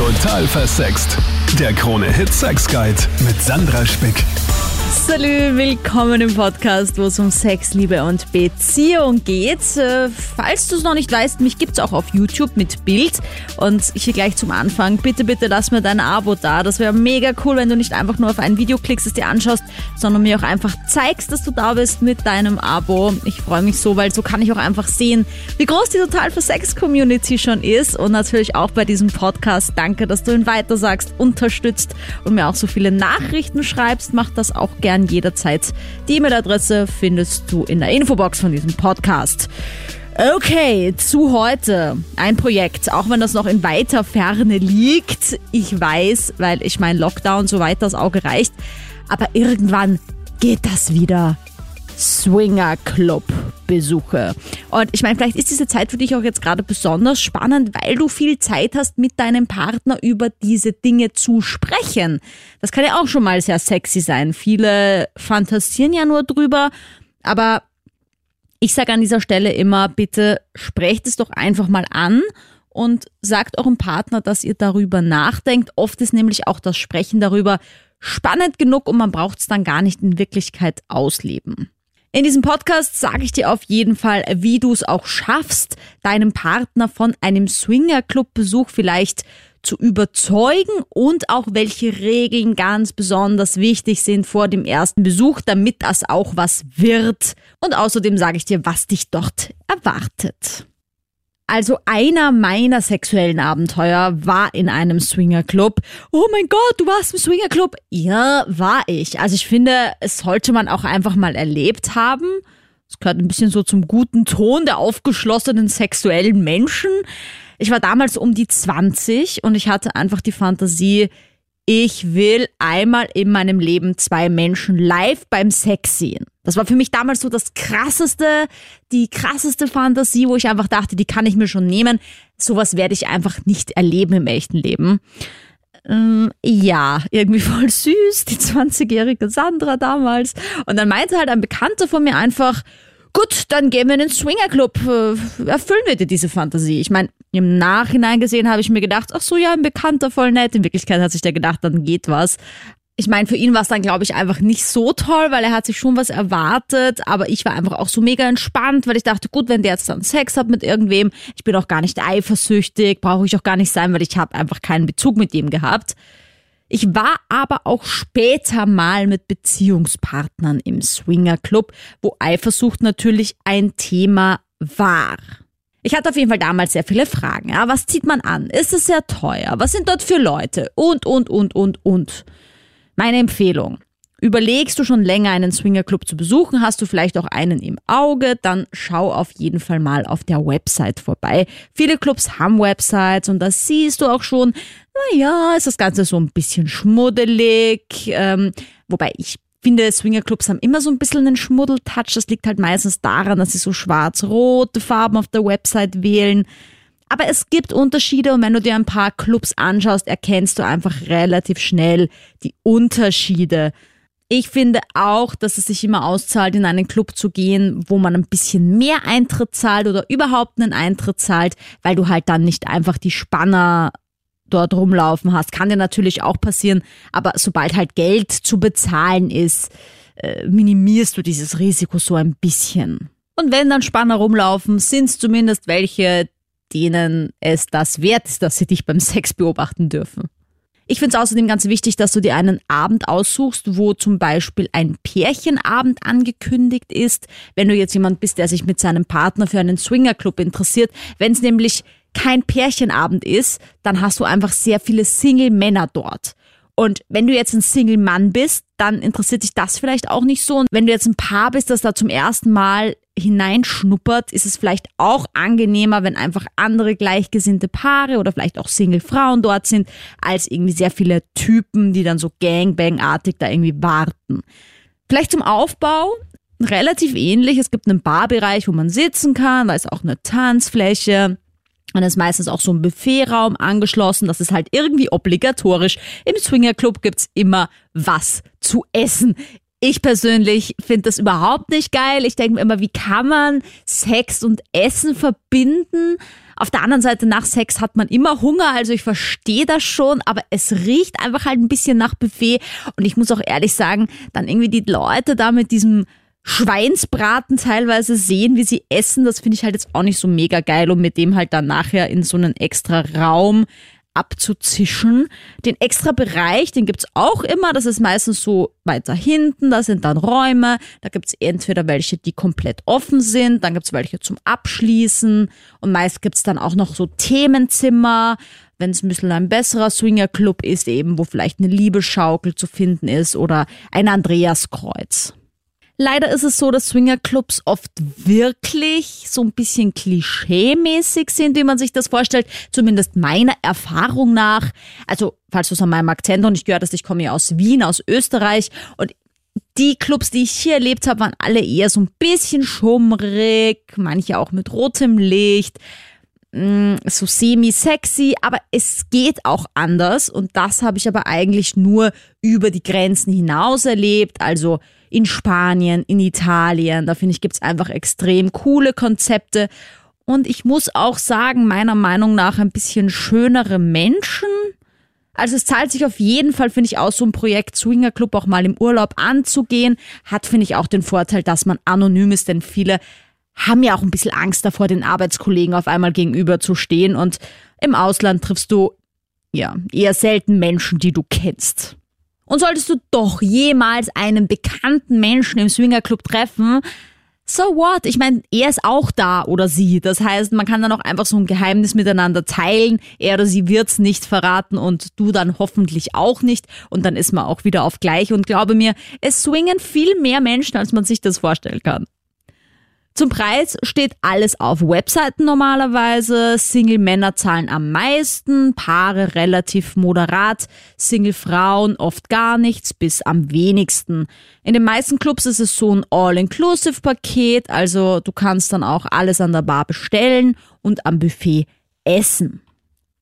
Total versext. Der Krone-Hit Sex Guide mit Sandra Spick. Salü, willkommen im Podcast, wo es um Sex, Liebe und Beziehung geht. Äh, falls du es noch nicht weißt, mich gibt's auch auf YouTube mit Bild. Und hier gleich zum Anfang, bitte, bitte lass mir dein Abo da. Das wäre mega cool, wenn du nicht einfach nur auf ein Video klickst, es dir anschaust, sondern mir auch einfach zeigst, dass du da bist mit deinem Abo. Ich freue mich so, weil so kann ich auch einfach sehen, wie groß die Total für Sex Community schon ist. Und natürlich auch bei diesem Podcast. Danke, dass du ihn weitersagst, unterstützt und mir auch so viele Nachrichten schreibst. Mach das auch gern jederzeit. Die E-Mail-Adresse findest du in der Infobox von diesem Podcast. Okay, zu heute. Ein Projekt, auch wenn das noch in weiter Ferne liegt. Ich weiß, weil ich mein Lockdown so weit das Auge reicht. Aber irgendwann geht das wieder. Swinger Club Besuche. Und ich meine, vielleicht ist diese Zeit für dich auch jetzt gerade besonders spannend, weil du viel Zeit hast, mit deinem Partner über diese Dinge zu sprechen. Das kann ja auch schon mal sehr sexy sein. Viele fantasieren ja nur drüber, aber ich sage an dieser Stelle immer, bitte sprecht es doch einfach mal an und sagt eurem Partner, dass ihr darüber nachdenkt. Oft ist nämlich auch das Sprechen darüber spannend genug und man braucht es dann gar nicht in Wirklichkeit ausleben. In diesem Podcast sage ich dir auf jeden Fall, wie du es auch schaffst, deinem Partner von einem Swinger-Club-Besuch vielleicht zu überzeugen und auch welche Regeln ganz besonders wichtig sind vor dem ersten Besuch, damit das auch was wird. Und außerdem sage ich dir, was dich dort erwartet. Also einer meiner sexuellen Abenteuer war in einem Swingerclub. Oh mein Gott, du warst im Swingerclub? Ja, war ich. Also ich finde, es sollte man auch einfach mal erlebt haben. Es gehört ein bisschen so zum guten Ton der aufgeschlossenen sexuellen Menschen. Ich war damals um die 20 und ich hatte einfach die Fantasie, ich will einmal in meinem Leben zwei Menschen live beim Sex sehen. Das war für mich damals so das krasseste, die krasseste Fantasie, wo ich einfach dachte, die kann ich mir schon nehmen. Sowas werde ich einfach nicht erleben im echten Leben. Ähm, ja, irgendwie voll süß, die 20-jährige Sandra damals. Und dann meinte halt ein Bekannter von mir einfach, gut, dann gehen wir in den Swingerclub, äh, erfüllen wir dir diese Fantasie. Ich meine, im Nachhinein gesehen habe ich mir gedacht, ach so, ja, ein Bekannter, voll nett. In Wirklichkeit hat sich der gedacht, dann geht was. Ich meine, für ihn war es dann, glaube ich, einfach nicht so toll, weil er hat sich schon was erwartet, aber ich war einfach auch so mega entspannt, weil ich dachte, gut, wenn der jetzt dann Sex hat mit irgendwem, ich bin auch gar nicht eifersüchtig, brauche ich auch gar nicht sein, weil ich habe einfach keinen Bezug mit ihm gehabt. Ich war aber auch später mal mit Beziehungspartnern im Swinger Club, wo Eifersucht natürlich ein Thema war. Ich hatte auf jeden Fall damals sehr viele Fragen. Ja, was zieht man an? Ist es sehr teuer? Was sind dort für Leute? Und, und, und, und, und. Meine Empfehlung. Überlegst du schon länger einen Swingerclub zu besuchen, hast du vielleicht auch einen im Auge, dann schau auf jeden Fall mal auf der Website vorbei. Viele Clubs haben Websites und da siehst du auch schon, naja, ist das Ganze so ein bisschen schmuddelig, ähm, wobei ich finde, Swingerclubs haben immer so ein bisschen einen Schmuddeltouch. Das liegt halt meistens daran, dass sie so schwarz-rote Farben auf der Website wählen. Aber es gibt Unterschiede und wenn du dir ein paar Clubs anschaust, erkennst du einfach relativ schnell die Unterschiede. Ich finde auch, dass es sich immer auszahlt, in einen Club zu gehen, wo man ein bisschen mehr Eintritt zahlt oder überhaupt einen Eintritt zahlt, weil du halt dann nicht einfach die Spanner dort rumlaufen hast. Kann dir natürlich auch passieren, aber sobald halt Geld zu bezahlen ist, äh, minimierst du dieses Risiko so ein bisschen. Und wenn dann Spanner rumlaufen, sind es zumindest welche, denen es das wert ist, dass sie dich beim Sex beobachten dürfen. Ich finde es außerdem ganz wichtig, dass du dir einen Abend aussuchst, wo zum Beispiel ein Pärchenabend angekündigt ist. Wenn du jetzt jemand bist, der sich mit seinem Partner für einen Swingerclub interessiert, wenn es nämlich kein Pärchenabend ist, dann hast du einfach sehr viele Single-Männer dort. Und wenn du jetzt ein Single-Mann bist, dann interessiert dich das vielleicht auch nicht so. Und wenn du jetzt ein Paar bist, das da zum ersten Mal hineinschnuppert, ist es vielleicht auch angenehmer, wenn einfach andere gleichgesinnte Paare oder vielleicht auch Single-Frauen dort sind, als irgendwie sehr viele Typen, die dann so Gangbang-artig da irgendwie warten. Vielleicht zum Aufbau, relativ ähnlich. Es gibt einen Barbereich, wo man sitzen kann, da ist auch eine Tanzfläche. Dann ist meistens auch so ein Buffetraum angeschlossen. Das ist halt irgendwie obligatorisch. Im Swingerclub gibt's immer was zu essen. Ich persönlich finde das überhaupt nicht geil. Ich denke mir immer, wie kann man Sex und Essen verbinden? Auf der anderen Seite, nach Sex hat man immer Hunger, also ich verstehe das schon, aber es riecht einfach halt ein bisschen nach Buffet. Und ich muss auch ehrlich sagen, dann irgendwie die Leute da mit diesem Schweinsbraten teilweise sehen, wie sie essen, das finde ich halt jetzt auch nicht so mega geil und mit dem halt dann nachher in so einen extra Raum abzuzischen. Den extra Bereich, den gibt's auch immer. Das ist meistens so weiter hinten. Da sind dann Räume. Da gibt's entweder welche, die komplett offen sind. Dann gibt's welche zum Abschließen. Und meist gibt's dann auch noch so Themenzimmer. Wenn es ein bisschen ein besserer Swingerclub ist, eben wo vielleicht eine Liebeschaukel zu finden ist oder ein Andreaskreuz. Leider ist es so, dass Swingerclubs oft wirklich so ein bisschen klischee-mäßig sind, wie man sich das vorstellt. Zumindest meiner Erfahrung nach. Also, falls du es an meinem Akzent noch nicht gehört hast, ich komme ja aus Wien, aus Österreich und die Clubs, die ich hier erlebt habe, waren alle eher so ein bisschen schummrig, manche auch mit rotem Licht, mm, so semi-sexy, aber es geht auch anders und das habe ich aber eigentlich nur über die Grenzen hinaus erlebt, also in Spanien, in Italien. Da finde ich, gibt es einfach extrem coole Konzepte. Und ich muss auch sagen, meiner Meinung nach ein bisschen schönere Menschen. Also es zahlt sich auf jeden Fall, finde ich, aus, so ein Projekt Swinger Club auch mal im Urlaub anzugehen. Hat, finde ich, auch den Vorteil, dass man anonym ist, denn viele haben ja auch ein bisschen Angst davor, den Arbeitskollegen auf einmal gegenüber zu stehen. Und im Ausland triffst du ja eher selten Menschen, die du kennst. Und solltest du doch jemals einen bekannten Menschen im Swingerclub treffen, so what? Ich meine, er ist auch da oder sie. Das heißt, man kann dann auch einfach so ein Geheimnis miteinander teilen. Er oder sie wird's nicht verraten und du dann hoffentlich auch nicht. Und dann ist man auch wieder auf gleich. Und glaube mir, es swingen viel mehr Menschen, als man sich das vorstellen kann. Zum Preis steht alles auf Webseiten normalerweise. Single-Männer zahlen am meisten, Paare relativ moderat, Single-Frauen oft gar nichts bis am wenigsten. In den meisten Clubs ist es so ein All-Inclusive-Paket, also du kannst dann auch alles an der Bar bestellen und am Buffet essen.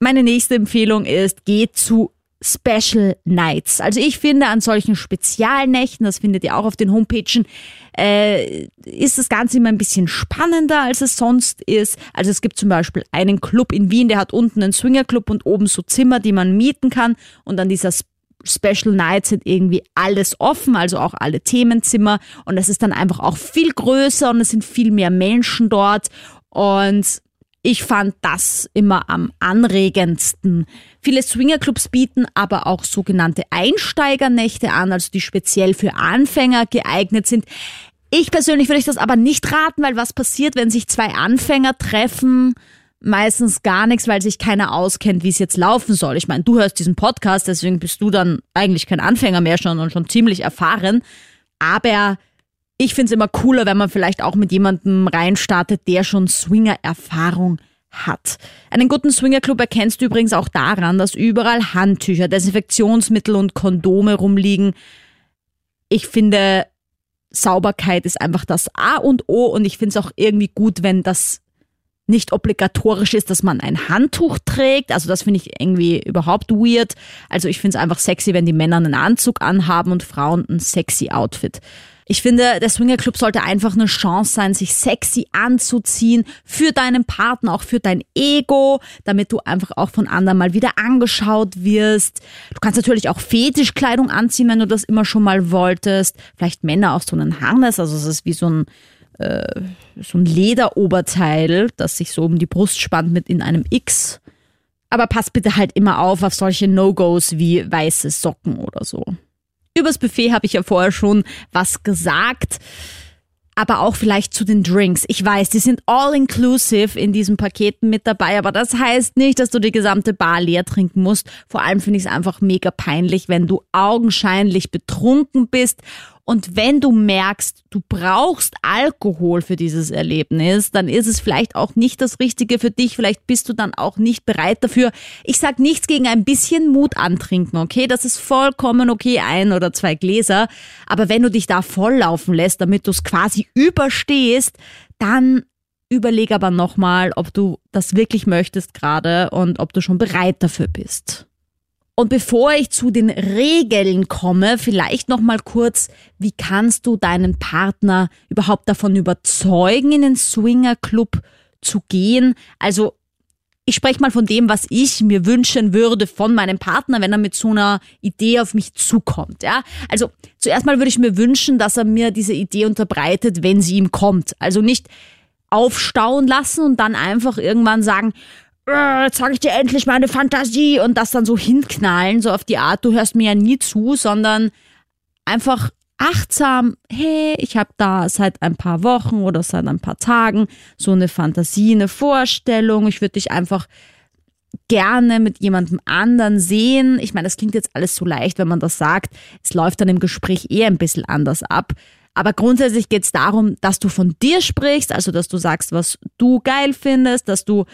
Meine nächste Empfehlung ist, geh zu Special Nights. Also ich finde an solchen Spezialnächten, das findet ihr auch auf den Homepagen, äh, ist das Ganze immer ein bisschen spannender, als es sonst ist. Also es gibt zum Beispiel einen Club in Wien, der hat unten einen Swingerclub und oben so Zimmer, die man mieten kann. Und an dieser Special Nights sind irgendwie alles offen, also auch alle Themenzimmer. Und es ist dann einfach auch viel größer und es sind viel mehr Menschen dort. Und ich fand das immer am anregendsten. Viele Swingerclubs bieten aber auch sogenannte Einsteigernächte an, also die speziell für Anfänger geeignet sind. Ich persönlich würde ich das aber nicht raten, weil was passiert, wenn sich zwei Anfänger treffen? Meistens gar nichts, weil sich keiner auskennt, wie es jetzt laufen soll. Ich meine, du hörst diesen Podcast, deswegen bist du dann eigentlich kein Anfänger mehr schon und schon ziemlich erfahren. Aber ich finde es immer cooler, wenn man vielleicht auch mit jemandem reinstartet, der schon Swinger-Erfahrung hat. Einen guten Swingerclub erkennst du übrigens auch daran, dass überall Handtücher, Desinfektionsmittel und Kondome rumliegen. Ich finde, Sauberkeit ist einfach das A und O und ich finde es auch irgendwie gut, wenn das nicht obligatorisch ist, dass man ein Handtuch trägt. Also das finde ich irgendwie überhaupt weird. Also ich finde es einfach sexy, wenn die Männer einen Anzug anhaben und Frauen ein sexy Outfit. Ich finde, der Swingerclub sollte einfach eine Chance sein, sich sexy anzuziehen für deinen Partner, auch für dein Ego, damit du einfach auch von anderen mal wieder angeschaut wirst. Du kannst natürlich auch Fetischkleidung anziehen, wenn du das immer schon mal wolltest. Vielleicht Männer auch so einen Harness, also es ist wie so ein äh, so ein Lederoberteil, das sich so um die Brust spannt mit in einem X. Aber pass bitte halt immer auf auf solche No-Gos wie weiße Socken oder so. Übers Buffet habe ich ja vorher schon was gesagt. Aber auch vielleicht zu den Drinks. Ich weiß, die sind all inclusive in diesen Paketen mit dabei, aber das heißt nicht, dass du die gesamte Bar leer trinken musst. Vor allem finde ich es einfach mega peinlich, wenn du augenscheinlich betrunken bist und wenn du merkst, du brauchst Alkohol für dieses Erlebnis, dann ist es vielleicht auch nicht das Richtige für dich. Vielleicht bist du dann auch nicht bereit dafür. Ich sag nichts gegen ein bisschen Mut antrinken, okay? Das ist vollkommen okay, ein oder zwei Gläser. Aber wenn du dich da volllaufen lässt, damit du es quasi überstehst, dann überleg aber nochmal, ob du das wirklich möchtest gerade und ob du schon bereit dafür bist. Und bevor ich zu den Regeln komme, vielleicht noch mal kurz, wie kannst du deinen Partner überhaupt davon überzeugen, in den Swinger Club zu gehen? Also ich spreche mal von dem, was ich mir wünschen würde von meinem Partner, wenn er mit so einer Idee auf mich zukommt. Ja, also zuerst mal würde ich mir wünschen, dass er mir diese Idee unterbreitet, wenn sie ihm kommt. Also nicht aufstauen lassen und dann einfach irgendwann sagen, jetzt sage ich dir endlich meine Fantasie und das dann so hinknallen, so auf die Art, du hörst mir ja nie zu, sondern einfach achtsam, hey, ich habe da seit ein paar Wochen oder seit ein paar Tagen so eine Fantasie, eine Vorstellung, ich würde dich einfach gerne mit jemandem anderen sehen. Ich meine, das klingt jetzt alles so leicht, wenn man das sagt. Es läuft dann im Gespräch eher ein bisschen anders ab. Aber grundsätzlich geht es darum, dass du von dir sprichst, also dass du sagst, was du geil findest, dass du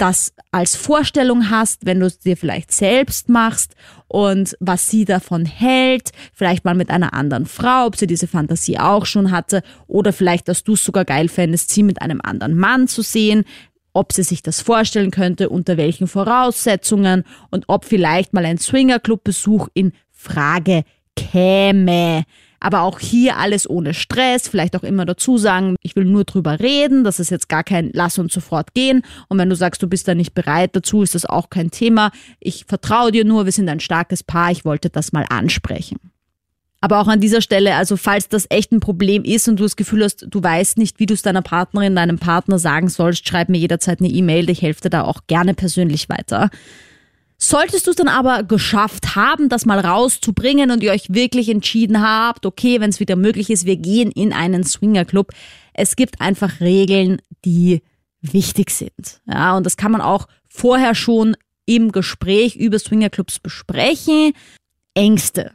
das als Vorstellung hast, wenn du es dir vielleicht selbst machst und was sie davon hält, vielleicht mal mit einer anderen Frau, ob sie diese Fantasie auch schon hatte oder vielleicht, dass du es sogar geil fändest, sie mit einem anderen Mann zu sehen, ob sie sich das vorstellen könnte, unter welchen Voraussetzungen und ob vielleicht mal ein Swingerclub-Besuch in Frage käme. Aber auch hier alles ohne Stress, vielleicht auch immer dazu sagen, ich will nur drüber reden, das ist jetzt gar kein Lass uns sofort gehen. Und wenn du sagst, du bist da nicht bereit dazu, ist das auch kein Thema. Ich vertraue dir nur, wir sind ein starkes Paar, ich wollte das mal ansprechen. Aber auch an dieser Stelle, also falls das echt ein Problem ist und du das Gefühl hast, du weißt nicht, wie du es deiner Partnerin, deinem Partner sagen sollst, schreib mir jederzeit eine E-Mail, ich helfe dir da auch gerne persönlich weiter. Solltest du es dann aber geschafft haben, das mal rauszubringen und ihr euch wirklich entschieden habt, okay, wenn es wieder möglich ist, wir gehen in einen Swingerclub. Es gibt einfach Regeln, die wichtig sind. Ja, und das kann man auch vorher schon im Gespräch über Swingerclubs besprechen. Ängste.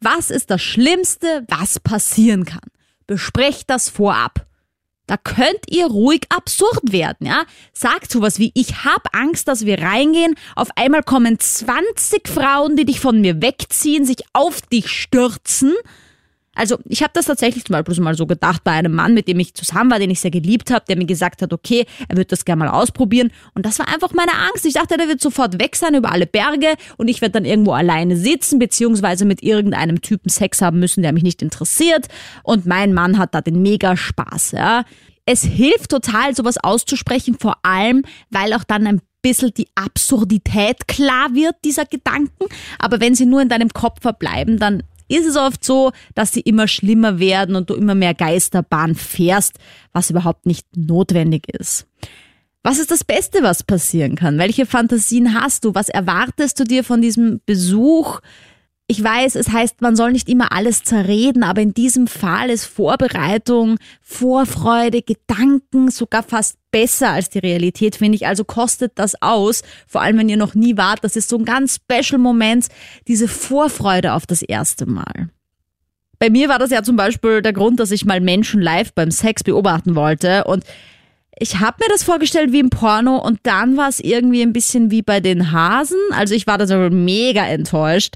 Was ist das Schlimmste, was passieren kann? Besprecht das vorab. Da könnt ihr ruhig absurd werden, ja? Sagt sowas wie, ich hab Angst, dass wir reingehen, auf einmal kommen 20 Frauen, die dich von mir wegziehen, sich auf dich stürzen also ich habe das tatsächlich zum Beispiel mal so gedacht bei einem Mann, mit dem ich zusammen war, den ich sehr geliebt habe, der mir gesagt hat, okay, er wird das gerne mal ausprobieren. Und das war einfach meine Angst. Ich dachte, der wird sofort weg sein über alle Berge und ich werde dann irgendwo alleine sitzen, beziehungsweise mit irgendeinem Typen Sex haben müssen, der mich nicht interessiert. Und mein Mann hat da den mega Spaß. Ja. Es hilft total, sowas auszusprechen, vor allem, weil auch dann ein bisschen die Absurdität klar wird, dieser Gedanken. Aber wenn sie nur in deinem Kopf verbleiben, dann ist es oft so, dass sie immer schlimmer werden und du immer mehr Geisterbahn fährst, was überhaupt nicht notwendig ist. Was ist das Beste, was passieren kann? Welche Fantasien hast du? Was erwartest du dir von diesem Besuch? Ich weiß, es heißt, man soll nicht immer alles zerreden, aber in diesem Fall ist Vorbereitung, Vorfreude, Gedanken sogar fast besser als die Realität, finde ich. Also kostet das aus, vor allem wenn ihr noch nie wart. Das ist so ein ganz special Moment, diese Vorfreude auf das erste Mal. Bei mir war das ja zum Beispiel der Grund, dass ich mal Menschen live beim Sex beobachten wollte und ich habe mir das vorgestellt wie im Porno und dann war es irgendwie ein bisschen wie bei den Hasen. Also ich war da so mega enttäuscht.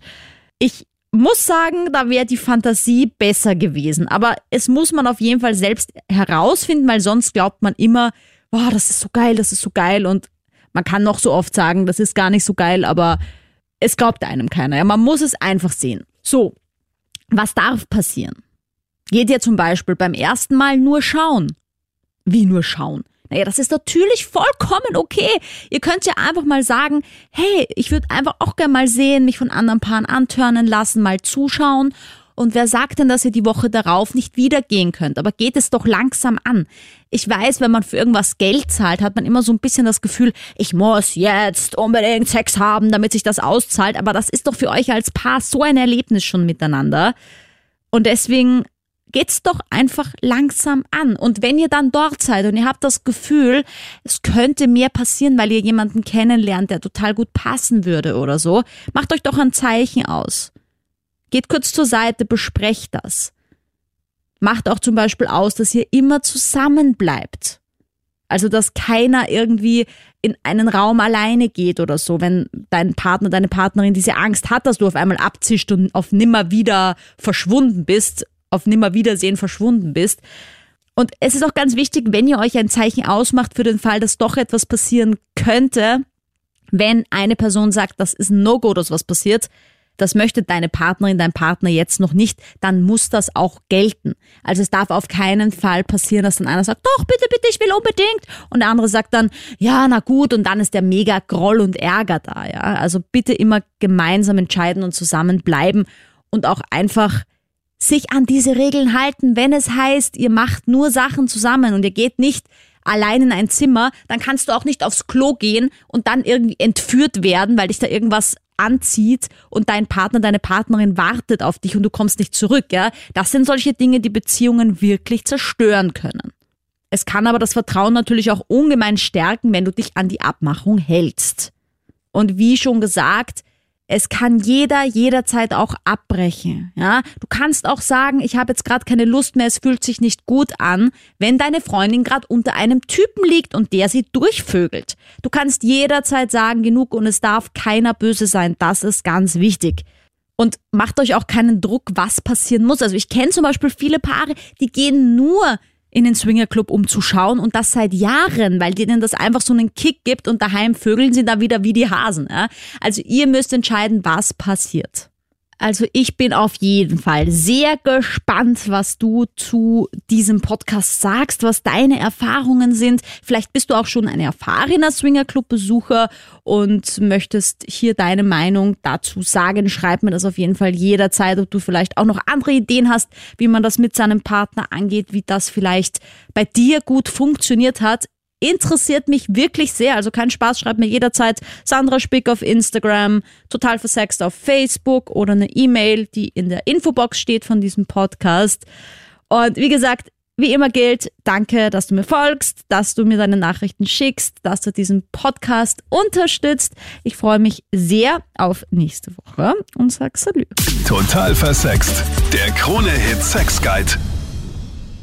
Ich muss sagen, da wäre die Fantasie besser gewesen. Aber es muss man auf jeden Fall selbst herausfinden, weil sonst glaubt man immer, wow, das ist so geil, das ist so geil. Und man kann noch so oft sagen, das ist gar nicht so geil, aber es glaubt einem keiner. Ja, man muss es einfach sehen. So, was darf passieren? Geht ihr zum Beispiel beim ersten Mal nur schauen? Wie nur schauen? Naja, das ist natürlich vollkommen okay. Ihr könnt ja einfach mal sagen, hey, ich würde einfach auch gerne mal sehen, mich von anderen Paaren antörnen lassen, mal zuschauen. Und wer sagt denn, dass ihr die Woche darauf nicht wieder gehen könnt? Aber geht es doch langsam an. Ich weiß, wenn man für irgendwas Geld zahlt, hat man immer so ein bisschen das Gefühl, ich muss jetzt unbedingt Sex haben, damit sich das auszahlt. Aber das ist doch für euch als Paar so ein Erlebnis schon miteinander. Und deswegen geht's doch einfach langsam an. Und wenn ihr dann dort seid und ihr habt das Gefühl, es könnte mehr passieren, weil ihr jemanden kennenlernt, der total gut passen würde oder so, macht euch doch ein Zeichen aus. Geht kurz zur Seite, besprecht das. Macht auch zum Beispiel aus, dass ihr immer zusammen bleibt. Also, dass keiner irgendwie in einen Raum alleine geht oder so, wenn dein Partner, deine Partnerin diese Angst hat, dass du auf einmal abzischt und auf nimmer wieder verschwunden bist auf Nimmerwiedersehen verschwunden bist. Und es ist auch ganz wichtig, wenn ihr euch ein Zeichen ausmacht für den Fall, dass doch etwas passieren könnte, Wenn eine Person sagt, das ist ein No-Go, dass was passiert, das möchte deine Partnerin, dein Partner jetzt noch nicht, dann muss das auch gelten. Also es darf auf keinen Fall passieren, dass dann einer sagt, doch, bitte, bitte, ich will unbedingt. Und der andere sagt dann, ja, na gut, und dann ist der mega Groll und Ärger da, ja. Also bitte immer gemeinsam entscheiden und zusammenbleiben und auch einfach sich an diese Regeln halten, wenn es heißt, ihr macht nur Sachen zusammen und ihr geht nicht allein in ein Zimmer, dann kannst du auch nicht aufs Klo gehen und dann irgendwie entführt werden, weil dich da irgendwas anzieht und dein Partner, deine Partnerin wartet auf dich und du kommst nicht zurück, ja. Das sind solche Dinge, die Beziehungen wirklich zerstören können. Es kann aber das Vertrauen natürlich auch ungemein stärken, wenn du dich an die Abmachung hältst. Und wie schon gesagt, es kann jeder jederzeit auch abbrechen. Ja, du kannst auch sagen, ich habe jetzt gerade keine Lust mehr, es fühlt sich nicht gut an, wenn deine Freundin gerade unter einem Typen liegt und der sie durchvögelt. Du kannst jederzeit sagen, genug und es darf keiner böse sein. Das ist ganz wichtig. Und macht euch auch keinen Druck, was passieren muss. Also ich kenne zum Beispiel viele Paare, die gehen nur in den Swingerclub, um zu schauen und das seit Jahren, weil denen das einfach so einen Kick gibt und daheim vögeln sie da wieder wie die Hasen. Ja? Also ihr müsst entscheiden, was passiert. Also ich bin auf jeden Fall sehr gespannt, was du zu diesem Podcast sagst, was deine Erfahrungen sind. Vielleicht bist du auch schon ein erfahrener Swingerclub-Besucher und möchtest hier deine Meinung dazu sagen. Schreib mir das auf jeden Fall jederzeit, ob du vielleicht auch noch andere Ideen hast, wie man das mit seinem Partner angeht, wie das vielleicht bei dir gut funktioniert hat interessiert mich wirklich sehr. Also kein Spaß, schreibt mir jederzeit Sandra Spick auf Instagram, total versext auf Facebook oder eine E-Mail, die in der Infobox steht von diesem Podcast. Und wie gesagt, wie immer gilt, danke, dass du mir folgst, dass du mir deine Nachrichten schickst, dass du diesen Podcast unterstützt. Ich freue mich sehr auf nächste Woche und sag Salü. Total versext. Der Krone-Hit Sex Guide.